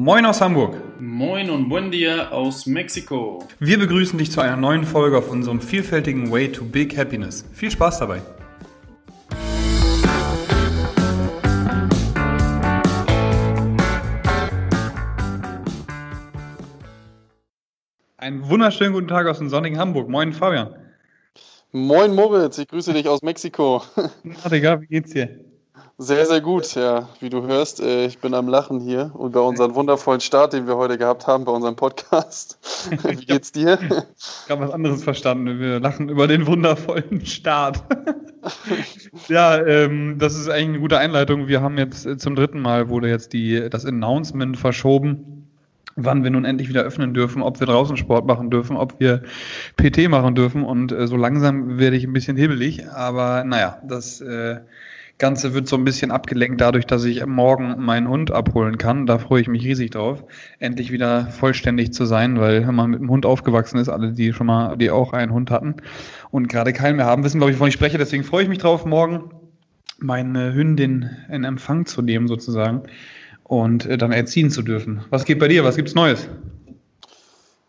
Moin aus Hamburg. Moin und buen dia aus Mexiko. Wir begrüßen dich zu einer neuen Folge auf unserem vielfältigen Way to Big Happiness. Viel Spaß dabei. Einen wunderschönen guten Tag aus dem sonnigen Hamburg. Moin Fabian. Moin Moritz, ich grüße dich aus Mexiko. Na Digga, wie geht's dir? Sehr, sehr gut, ja. Wie du hörst, äh, ich bin am Lachen hier und bei unserem wundervollen Start, den wir heute gehabt haben, bei unserem Podcast. Wie geht's dir? Ich habe was anderes verstanden. Wir lachen über den wundervollen Start. ja, ähm, das ist eigentlich eine gute Einleitung. Wir haben jetzt äh, zum dritten Mal wurde jetzt die, das Announcement verschoben, wann wir nun endlich wieder öffnen dürfen, ob wir draußen Sport machen dürfen, ob wir PT machen dürfen. Und äh, so langsam werde ich ein bisschen hibbelig. Aber naja, das äh, Ganze wird so ein bisschen abgelenkt dadurch, dass ich morgen meinen Hund abholen kann. Da freue ich mich riesig drauf, endlich wieder vollständig zu sein, weil wenn man mit dem Hund aufgewachsen ist, alle, die schon mal, die auch einen Hund hatten und gerade keinen mehr haben, wissen, glaube ich, wovon ich spreche. Deswegen freue ich mich drauf, morgen meine Hündin in Empfang zu nehmen, sozusagen, und äh, dann erziehen zu dürfen. Was geht bei dir? Was gibt's Neues?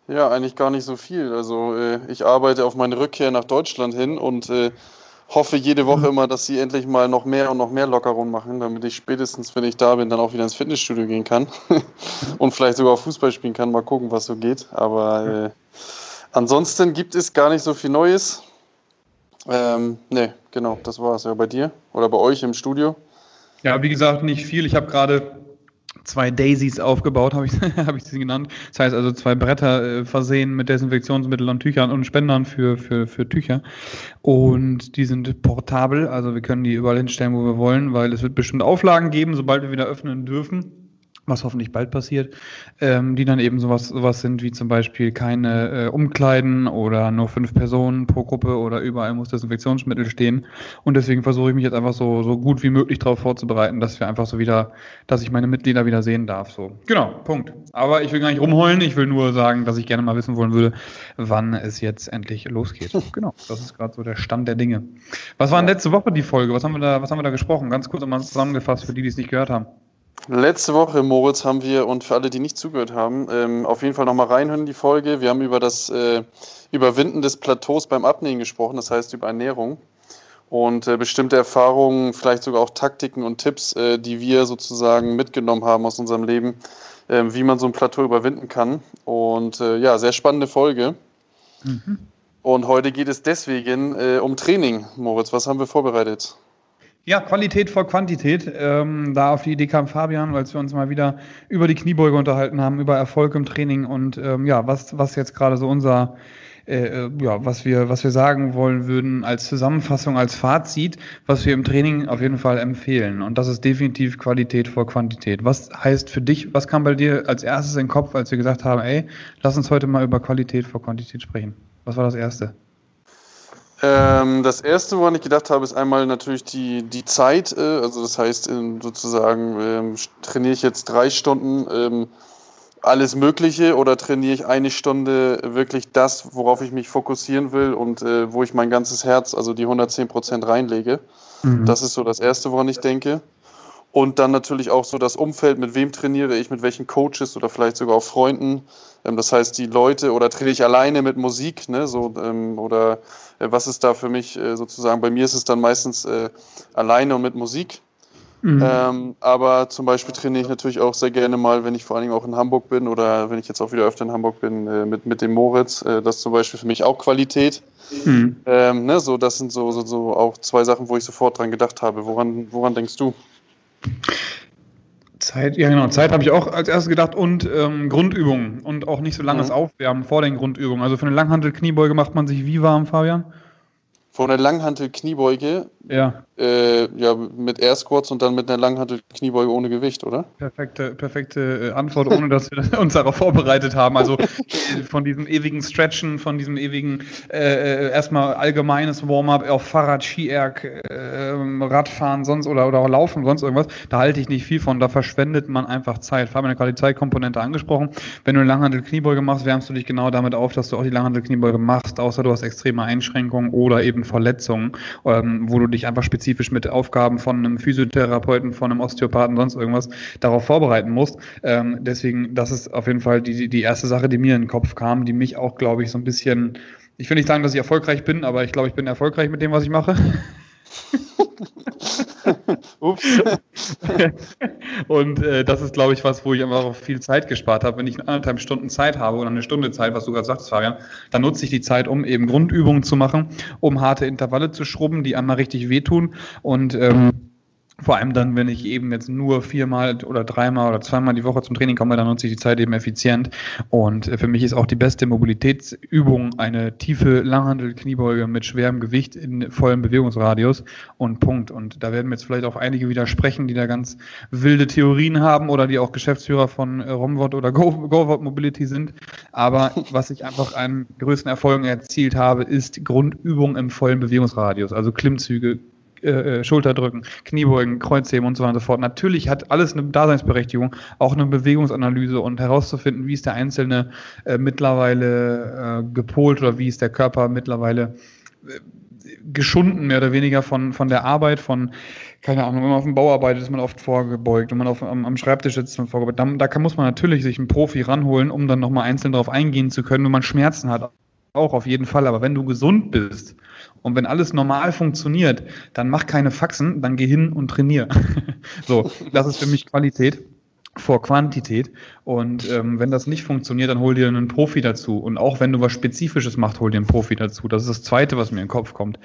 Ja, eigentlich gar nicht so viel. Also äh, ich arbeite auf meine Rückkehr nach Deutschland hin und äh, hoffe jede Woche immer, dass sie endlich mal noch mehr und noch mehr Lockerungen machen, damit ich spätestens, wenn ich da bin, dann auch wieder ins Fitnessstudio gehen kann und vielleicht sogar Fußball spielen kann. Mal gucken, was so geht. Aber äh, ansonsten gibt es gar nicht so viel Neues. Ähm, nee, genau, das war es ja bei dir oder bei euch im Studio. Ja, wie gesagt, nicht viel. Ich habe gerade zwei Daisies aufgebaut, habe ich, hab ich sie genannt. Das heißt also zwei Bretter äh, versehen mit Desinfektionsmitteln und Tüchern und Spendern für, für, für Tücher. Und die sind portabel, also wir können die überall hinstellen, wo wir wollen, weil es wird bestimmt Auflagen geben, sobald wir wieder öffnen dürfen was hoffentlich bald passiert, ähm, die dann eben sowas, sowas sind wie zum Beispiel keine äh, Umkleiden oder nur fünf Personen pro Gruppe oder überall muss Desinfektionsmittel stehen. Und deswegen versuche ich mich jetzt einfach so, so gut wie möglich darauf vorzubereiten, dass wir einfach so wieder, dass ich meine Mitglieder wieder sehen darf. So. Genau, Punkt. Aber ich will gar nicht rumheulen, ich will nur sagen, dass ich gerne mal wissen wollen würde, wann es jetzt endlich losgeht. genau, das ist gerade so der Stand der Dinge. Was war denn letzte Woche die Folge? Was haben wir da, was haben wir da gesprochen? Ganz kurz mal zusammengefasst für die, die es nicht gehört haben. Letzte Woche, Moritz, haben wir, und für alle, die nicht zugehört haben, ähm, auf jeden Fall nochmal reinhören die Folge. Wir haben über das äh, Überwinden des Plateaus beim Abnehmen gesprochen, das heißt über Ernährung. Und äh, bestimmte Erfahrungen, vielleicht sogar auch Taktiken und Tipps, äh, die wir sozusagen mitgenommen haben aus unserem Leben, ähm, wie man so ein Plateau überwinden kann. Und äh, ja, sehr spannende Folge. Mhm. Und heute geht es deswegen äh, um Training. Moritz, was haben wir vorbereitet? Ja, Qualität vor Quantität. Ähm, da auf die Idee kam Fabian, weil wir uns mal wieder über die Kniebeuge unterhalten haben, über Erfolg im Training und ähm, ja, was, was jetzt gerade so unser, äh, äh, ja, was wir, was wir sagen wollen würden als Zusammenfassung, als Fazit, was wir im Training auf jeden Fall empfehlen. Und das ist definitiv Qualität vor Quantität. Was heißt für dich, was kam bei dir als erstes in den Kopf, als wir gesagt haben, ey, lass uns heute mal über Qualität vor Quantität sprechen? Was war das erste? Ähm, das erste, woran ich gedacht habe, ist einmal natürlich die, die Zeit. Äh, also das heißt, ähm, sozusagen ähm, trainiere ich jetzt drei Stunden ähm, alles Mögliche oder trainiere ich eine Stunde wirklich das, worauf ich mich fokussieren will und äh, wo ich mein ganzes Herz, also die 110 Prozent reinlege. Mhm. Das ist so das Erste, woran ich denke. Und dann natürlich auch so das Umfeld, mit wem trainiere ich, mit welchen Coaches oder vielleicht sogar auch Freunden. Ähm, das heißt, die Leute oder trainiere ich alleine mit Musik, ne, so, ähm, oder äh, was ist da für mich äh, sozusagen? Bei mir ist es dann meistens äh, alleine und mit Musik. Mhm. Ähm, aber zum Beispiel trainiere ich natürlich auch sehr gerne mal, wenn ich vor allen Dingen auch in Hamburg bin oder wenn ich jetzt auch wieder öfter in Hamburg bin, äh, mit, mit dem Moritz. Äh, das ist zum Beispiel für mich auch Qualität. Mhm. Ähm, ne, so, das sind so, so, so auch zwei Sachen, wo ich sofort dran gedacht habe. Woran, woran denkst du? Zeit, ja genau, Zeit habe ich auch als erstes gedacht und ähm, Grundübungen und auch nicht so langes mhm. Aufwärmen vor den Grundübungen. Also für eine Langhantel-Kniebeuge macht man sich wie warm, Fabian? Vor einer Langhantel-Kniebeuge ja. Äh, ja, mit Air Squats und dann mit einer Langhantel-Kniebeuge ohne Gewicht, oder? Perfekte, perfekte äh, Antwort, ohne dass wir uns darauf vorbereitet haben. Also von diesem ewigen Stretchen, von diesem ewigen äh, äh erstmal allgemeines Warm-up auf Fahrrad, Skierg, äh, Radfahren, sonst oder, oder auch Laufen, sonst irgendwas. Da halte ich nicht viel von. Da verschwendet man einfach Zeit. Fabian hat gerade die Zeitkomponente angesprochen. Wenn du eine Langhantel-Kniebeuge machst, wärmst du dich genau damit auf, dass du auch die Langhantel-Kniebeuge machst, außer du hast extreme Einschränkungen oder eben Verletzungen, ähm, wo du dich dich einfach spezifisch mit Aufgaben von einem Physiotherapeuten, von einem Osteopathen, sonst irgendwas darauf vorbereiten musst. Ähm, deswegen, das ist auf jeden Fall die, die erste Sache, die mir in den Kopf kam, die mich auch, glaube ich, so ein bisschen, ich will nicht sagen, dass ich erfolgreich bin, aber ich glaube, ich bin erfolgreich mit dem, was ich mache. Und äh, das ist, glaube ich, was, wo ich einfach auch viel Zeit gespart habe. Wenn ich anderthalb Stunden Zeit habe oder eine Stunde Zeit, was du gerade sagst, Fabian, dann nutze ich die Zeit, um eben Grundübungen zu machen, um harte Intervalle zu schrubben, die einmal richtig wehtun und ähm, vor allem dann, wenn ich eben jetzt nur viermal oder dreimal oder zweimal die Woche zum Training komme, dann nutze ich die Zeit eben effizient. Und äh, für mich ist auch die beste Mobilitätsübung eine tiefe Langhandel-Kniebeuge mit schwerem Gewicht in vollem Bewegungsradius und Punkt. Und da werden mir jetzt vielleicht auch einige widersprechen, die da ganz wilde Theorien haben oder die auch Geschäftsführer von äh, Romwort oder GoWort Mobility sind. Aber was ich einfach an größten Erfolgen erzielt habe, ist Grundübung im vollen Bewegungsradius. Also Klimmzüge, äh, äh, Schulterdrücken, Kniebeugen, Kreuzheben und so weiter und so fort. Natürlich hat alles eine Daseinsberechtigung, auch eine Bewegungsanalyse und herauszufinden, wie ist der Einzelne äh, mittlerweile äh, gepolt oder wie ist der Körper mittlerweile äh, geschunden, mehr oder weniger von, von der Arbeit, von, keine Ahnung, wenn man auf dem Bau arbeitet, ist man oft vorgebeugt, wenn man auf, am, am Schreibtisch sitzt, ist man vorgebeugt. Da, da kann, muss man natürlich sich einen Profi ranholen, um dann nochmal einzeln darauf eingehen zu können, wenn man Schmerzen hat. Auch auf jeden Fall. Aber wenn du gesund bist und wenn alles normal funktioniert, dann mach keine Faxen, dann geh hin und trainier. so, das ist für mich Qualität vor Quantität. Und ähm, wenn das nicht funktioniert, dann hol dir einen Profi dazu. Und auch wenn du was Spezifisches machst, hol dir einen Profi dazu. Das ist das Zweite, was mir in den Kopf kommt.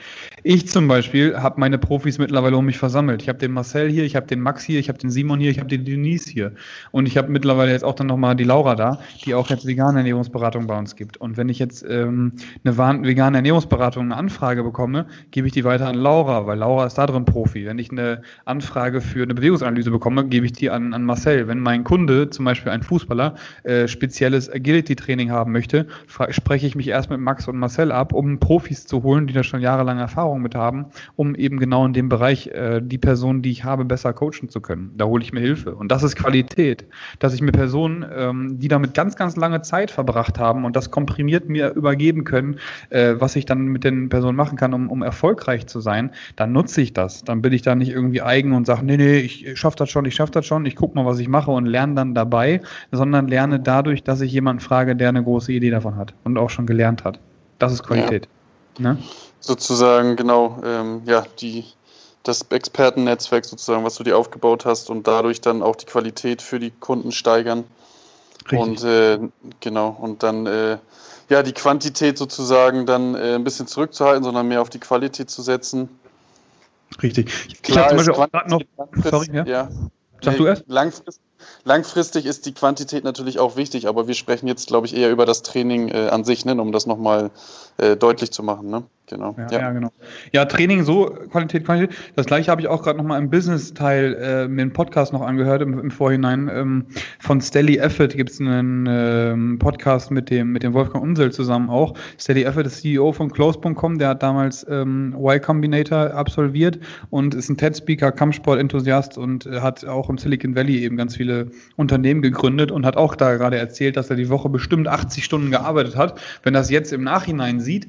Ich zum Beispiel habe meine Profis mittlerweile um mich versammelt. Ich habe den Marcel hier, ich habe den Max hier, ich habe den Simon hier, ich habe den Denise hier. Und ich habe mittlerweile jetzt auch dann nochmal die Laura da, die auch jetzt vegane Ernährungsberatung bei uns gibt. Und wenn ich jetzt ähm, eine vegane Ernährungsberatung, eine Anfrage bekomme, gebe ich die weiter an Laura, weil Laura ist da drin Profi. Wenn ich eine Anfrage für eine Bewegungsanalyse bekomme, gebe ich die an, an Marcel. Wenn mein Kunde, zum Beispiel ein Fußballer, äh, spezielles Agility-Training haben möchte, spreche ich mich erst mit Max und Marcel ab, um Profis zu holen, die da schon jahrelange Erfahrung mit haben, um eben genau in dem Bereich äh, die Personen, die ich habe, besser coachen zu können. Da hole ich mir Hilfe. Und das ist Qualität, dass ich mir Personen, ähm, die damit ganz, ganz lange Zeit verbracht haben und das komprimiert mir übergeben können, äh, was ich dann mit den Personen machen kann, um, um erfolgreich zu sein, dann nutze ich das. Dann bin ich da nicht irgendwie eigen und sage, nee, nee, ich schaffe das schon, ich schaffe das schon, ich gucke mal, was ich mache und lerne dann dabei, sondern lerne dadurch, dass ich jemanden frage, der eine große Idee davon hat und auch schon gelernt hat. Das ist Qualität. Ja. Ne? Sozusagen, genau, ähm, ja, die, das Expertennetzwerk sozusagen, was du dir aufgebaut hast und dadurch dann auch die Qualität für die Kunden steigern. Richtig. Und äh, genau, und dann äh, ja die Quantität sozusagen dann äh, ein bisschen zurückzuhalten, sondern mehr auf die Qualität zu setzen. Richtig. Ich habe zum Beispiel auch gerade noch. Sorry, ja. ja. Sag du erst? Langfristig, langfristig ist die Quantität natürlich auch wichtig, aber wir sprechen jetzt, glaube ich, eher über das Training äh, an sich, ne, um das nochmal äh, deutlich zu machen. Ne? Genau. Ja, ja. ja, genau. Ja, Training so, Qualität, Qualität. Das gleiche habe ich auch gerade nochmal im Business-Teil äh, mir einen Podcast noch angehört im, im Vorhinein. Ähm, von Stelly Effort gibt es einen ähm, Podcast mit dem, mit dem Wolfgang Unsel zusammen auch. Stelly Effort ist CEO von Close.com, der hat damals ähm, Y Combinator absolviert und ist ein TED-Speaker, Kampfsport-Enthusiast und äh, hat auch im Silicon Valley eben ganz viele Unternehmen gegründet und hat auch da gerade erzählt, dass er die Woche bestimmt 80 Stunden gearbeitet hat. Wenn das jetzt im Nachhinein sieht,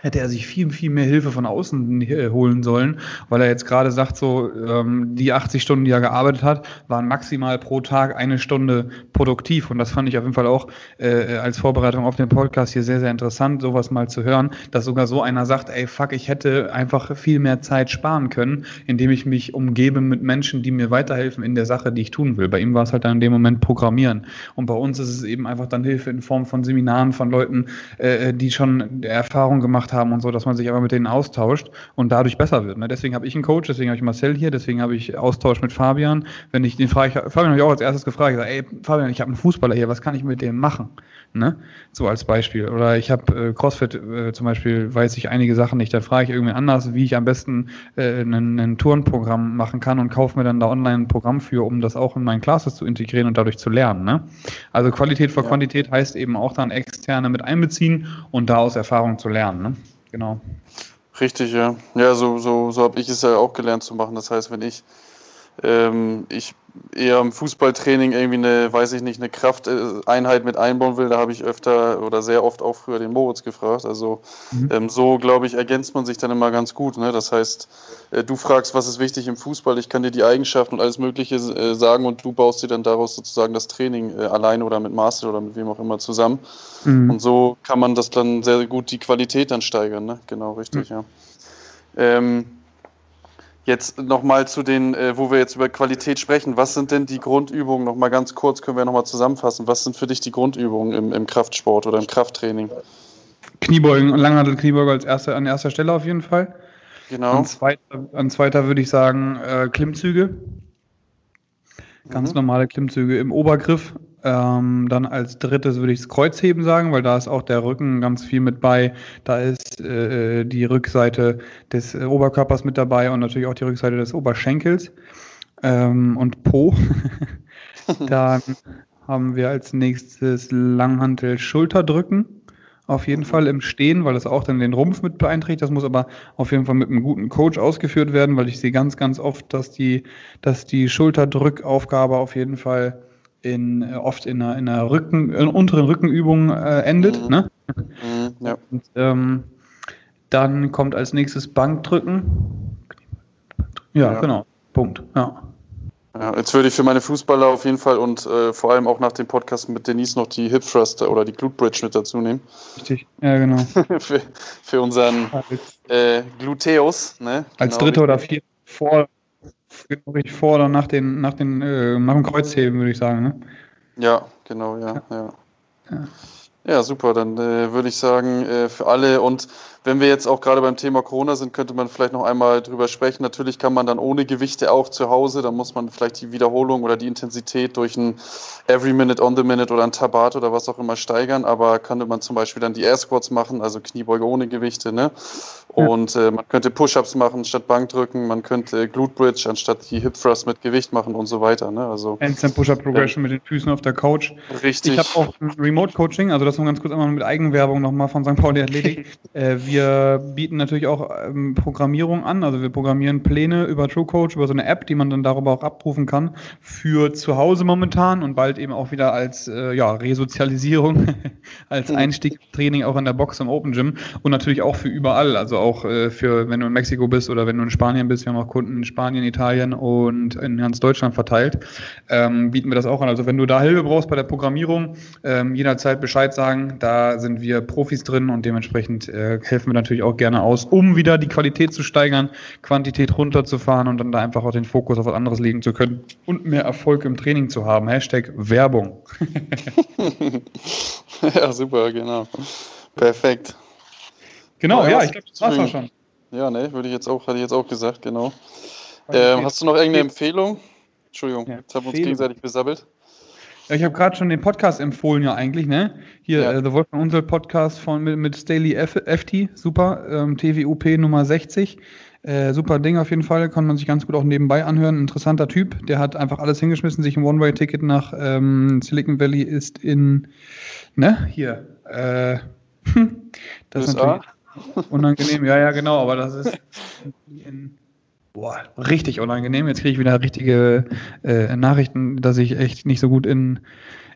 hätte er sich viel, viel mehr Hilfe von außen äh, holen sollen, weil er jetzt gerade sagt, so ähm, die 80 Stunden, die er gearbeitet hat, waren maximal pro Tag eine Stunde produktiv. Und das fand ich auf jeden Fall auch äh, als Vorbereitung auf den Podcast hier sehr, sehr interessant, sowas mal zu hören, dass sogar so einer sagt, ey, fuck, ich hätte einfach viel mehr Zeit sparen können, indem ich mich umgebe mit Menschen, die mir weiterhelfen in der Sache, die ich tun will. Bei ihm war es halt dann in dem Moment Programmieren. Und bei uns ist es eben einfach dann Hilfe in Form von Seminaren von Leuten, äh, die schon Erfahrung gemacht gemacht haben und so, dass man sich aber mit denen austauscht und dadurch besser wird. Ne? Deswegen habe ich einen Coach, deswegen habe ich Marcel hier, deswegen habe ich Austausch mit Fabian. Wenn ich den frage, ich, Fabian habe ich auch als erstes gefragt, ich sage, ey Fabian, ich habe einen Fußballer hier, was kann ich mit dem machen? Ne? So als Beispiel. Oder ich habe äh, CrossFit äh, zum Beispiel, weiß ich einige Sachen nicht, da frage ich irgendwen anders, wie ich am besten äh, ein Tourenprogramm machen kann und kaufe mir dann da online ein Programm für, um das auch in meinen Classes zu integrieren und dadurch zu lernen. Ne? Also Qualität vor ja. Quantität heißt eben auch dann externe mit einbeziehen und da aus Erfahrung zu lernen. Ne? Genau. Richtig, ja. Ja, so, so, so habe ich es ja auch gelernt zu machen. Das heißt, wenn ich ähm, ich eher im Fußballtraining irgendwie eine, weiß ich nicht, eine Krafteinheit mit einbauen will, da habe ich öfter oder sehr oft auch früher den Moritz gefragt. Also mhm. ähm, so, glaube ich, ergänzt man sich dann immer ganz gut. Ne? Das heißt, äh, du fragst, was ist wichtig im Fußball, ich kann dir die Eigenschaften und alles Mögliche äh, sagen und du baust dir dann daraus sozusagen das Training äh, alleine oder mit Master oder mit wem auch immer zusammen. Mhm. Und so kann man das dann sehr gut die Qualität dann steigern. Ne? Genau, richtig, mhm. ja. Ähm, Jetzt nochmal zu den, äh, wo wir jetzt über Qualität sprechen. Was sind denn die Grundübungen? Nochmal ganz kurz können wir nochmal zusammenfassen. Was sind für dich die Grundübungen im, im Kraftsport oder im Krafttraining? Kniebeugen und Langhandel Kniebeuge als erste, an erster Stelle auf jeden Fall. Genau. An zweiter, an zweiter würde ich sagen äh, Klimmzüge. Ganz mhm. normale Klimmzüge im Obergriff. Ähm, dann als drittes würde ich das Kreuzheben sagen, weil da ist auch der Rücken ganz viel mit bei. Da ist äh, die Rückseite des äh, Oberkörpers mit dabei und natürlich auch die Rückseite des Oberschenkels ähm, und Po. dann haben wir als nächstes Langhantel Schulterdrücken. Auf jeden Fall im Stehen, weil das auch dann den Rumpf mit beeinträchtigt. Das muss aber auf jeden Fall mit einem guten Coach ausgeführt werden, weil ich sehe ganz, ganz oft, dass die, dass die Schulterdrückaufgabe auf jeden Fall in, äh, oft in einer, in einer Rücken, in unteren Rückenübung äh, endet. Mhm. Ne? Mhm, ja. Und, ähm, dann kommt als nächstes Bankdrücken. Ja, ja, genau. Punkt. Ja. Ja, jetzt würde ich für meine Fußballer auf jeden Fall und äh, vor allem auch nach dem Podcast mit Denise noch die Hip Thrust oder die Glute Bridge mit dazu nehmen. Richtig, ja genau. für, für unseren äh, Gluteus. Ne? Als genau, dritter oder vierter vor, richtig vor oder nach, den, nach, den, äh, nach dem Kreuzheben, würde ich sagen. Ne? Ja, genau, ja. ja. ja. ja super, dann äh, würde ich sagen, äh, für alle und wenn wir jetzt auch gerade beim Thema Corona sind, könnte man vielleicht noch einmal drüber sprechen. Natürlich kann man dann ohne Gewichte auch zu Hause, dann muss man vielleicht die Wiederholung oder die Intensität durch ein Every Minute on the Minute oder ein Tabat oder was auch immer steigern, aber könnte man zum Beispiel dann die Air Squats machen, also Kniebeuge ohne Gewichte, ne? Und äh, man könnte Push-Ups machen statt Bankdrücken, man könnte Glute Bridge anstatt die Hip Thrust mit Gewicht machen und so weiter. Ne? Also Handstand Push-Up Progression ja. mit den Füßen auf der Couch. Richtig. Ich habe auch Remote Coaching, also das noch ganz kurz einmal mit Eigenwerbung nochmal von St. Pauli Athletik. äh, wir bieten natürlich auch ähm, Programmierung an, also wir programmieren Pläne über TrueCoach, über so eine App, die man dann darüber auch abrufen kann für zu Hause momentan und bald eben auch wieder als äh, ja, Resozialisierung, als mhm. Einstieg Training auch in der Box im Open Gym und natürlich auch für überall, also auch äh, für, wenn du in Mexiko bist oder wenn du in Spanien bist, wir haben auch Kunden in Spanien, Italien und in ganz Deutschland verteilt, ähm, bieten wir das auch an. Also wenn du da Hilfe brauchst bei der Programmierung, ähm, jederzeit Bescheid sagen, da sind wir Profis drin und dementsprechend äh, helfen wir natürlich auch gerne aus, um wieder die Qualität zu steigern, Quantität runterzufahren und dann da einfach auch den Fokus auf was anderes legen zu können und mehr Erfolg im Training zu haben. Hashtag Werbung. ja, super, genau. Perfekt. Genau, ja, ja ich glaube, das war's auch schon. Ja, ne, würde ich jetzt auch, hatte ich jetzt auch gesagt, genau. Ähm, hast du noch irgendeine Empfehlung? Entschuldigung, ja, jetzt haben wir uns gegenseitig besabbelt. Ja, ich habe gerade schon den Podcast empfohlen, ja eigentlich, ne? Hier, ja. äh, The Wolfgang Unsel Podcast von, mit, mit Staley F FT, super, ähm, TWUP Nummer 60. Äh, super Ding auf jeden Fall, kann man sich ganz gut auch nebenbei anhören. Interessanter Typ, der hat einfach alles hingeschmissen, sich ein One-Way-Ticket nach ähm, Silicon Valley ist in, ne, hier, äh, das ist natürlich Unangenehm, ja, ja, genau, aber das ist in, boah, richtig unangenehm. Jetzt kriege ich wieder richtige äh, Nachrichten, dass ich echt nicht so gut in,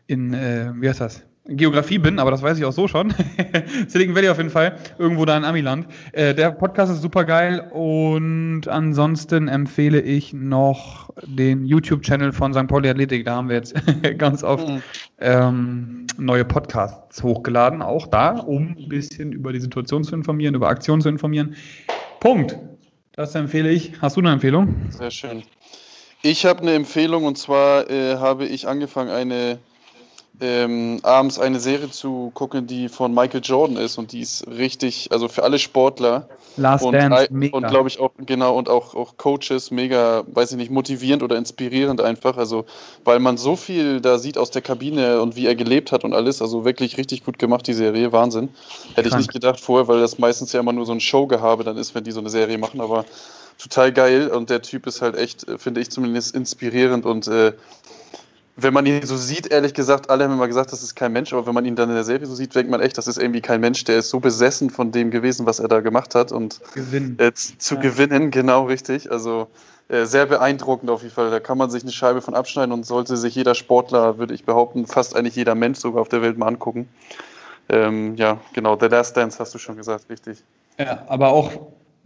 in äh, wie heißt das? Geografie bin, aber das weiß ich auch so schon. Silicon Valley auf jeden Fall, irgendwo da in Amiland. Äh, der Podcast ist super geil und ansonsten empfehle ich noch den YouTube-Channel von St. Pauli Athletik. Da haben wir jetzt ganz oft mhm. ähm, neue Podcasts hochgeladen, auch da, um ein bisschen über die Situation zu informieren, über Aktionen zu informieren. Punkt. Das empfehle ich. Hast du eine Empfehlung? Sehr schön. Ich habe eine Empfehlung und zwar äh, habe ich angefangen, eine ähm, abends eine Serie zu gucken, die von Michael Jordan ist und die ist richtig, also für alle Sportler. Last und, Dance, mega. und glaube ich auch genau und auch, auch Coaches mega, weiß ich nicht, motivierend oder inspirierend einfach, also weil man so viel da sieht aus der Kabine und wie er gelebt hat und alles, also wirklich richtig gut gemacht die Serie, Wahnsinn. Hätte ich nicht gedacht vorher, weil das meistens ja immer nur so ein Showgehabe dann ist, wenn die so eine Serie machen, aber total geil. Und der Typ ist halt echt, finde ich zumindest inspirierend und äh, wenn man ihn so sieht, ehrlich gesagt, alle haben immer gesagt, das ist kein Mensch, aber wenn man ihn dann in der Serie so sieht, denkt man echt, das ist irgendwie kein Mensch, der ist so besessen von dem gewesen, was er da gemacht hat und Gewinnen. äh, zu Ja. gewinnen, genau richtig. Also äh, sehr beeindruckend auf jeden Fall. Da kann man sich eine Scheibe von abschneiden und sollte sich jeder Sportler, würde ich behaupten, fast eigentlich jeder Mensch sogar auf der Welt mal angucken. Ähm, ja, genau, The Last Dance hast du schon gesagt, richtig. Ja, aber auch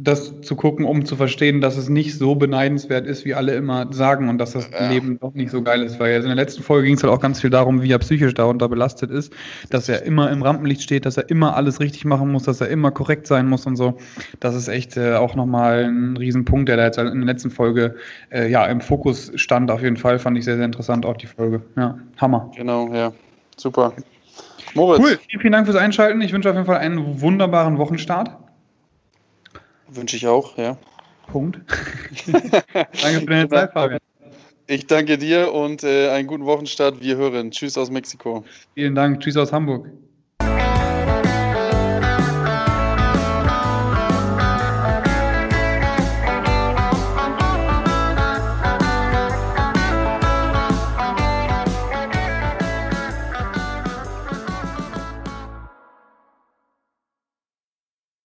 das zu gucken, um zu verstehen, dass es nicht so beneidenswert ist, wie alle immer sagen und dass das Ja. Leben doch nicht so geil ist. Weil in der letzten Folge ging es halt auch ganz viel darum, wie er psychisch darunter belastet ist, dass er immer im Rampenlicht steht, dass er immer alles richtig machen muss, dass er immer korrekt sein muss und so. Das ist echt äh, auch nochmal ein Riesenpunkt, der da jetzt in der letzten Folge äh, ja im Fokus stand. Auf jeden Fall fand ich sehr, sehr interessant auch die Folge. Ja, Hammer. Genau, ja. Super. Moritz, Cool. Vielen, vielen Dank fürs Einschalten. Ich wünsche auf jeden Fall einen wunderbaren Wochenstart. Wünsche ich auch, ja. Punkt. Danke für deine Zeit, Fabian. Ich danke dir und äh, einen guten Wochenstart. Wir hören. Tschüss aus Mexiko. Vielen Dank. Tschüss aus Hamburg.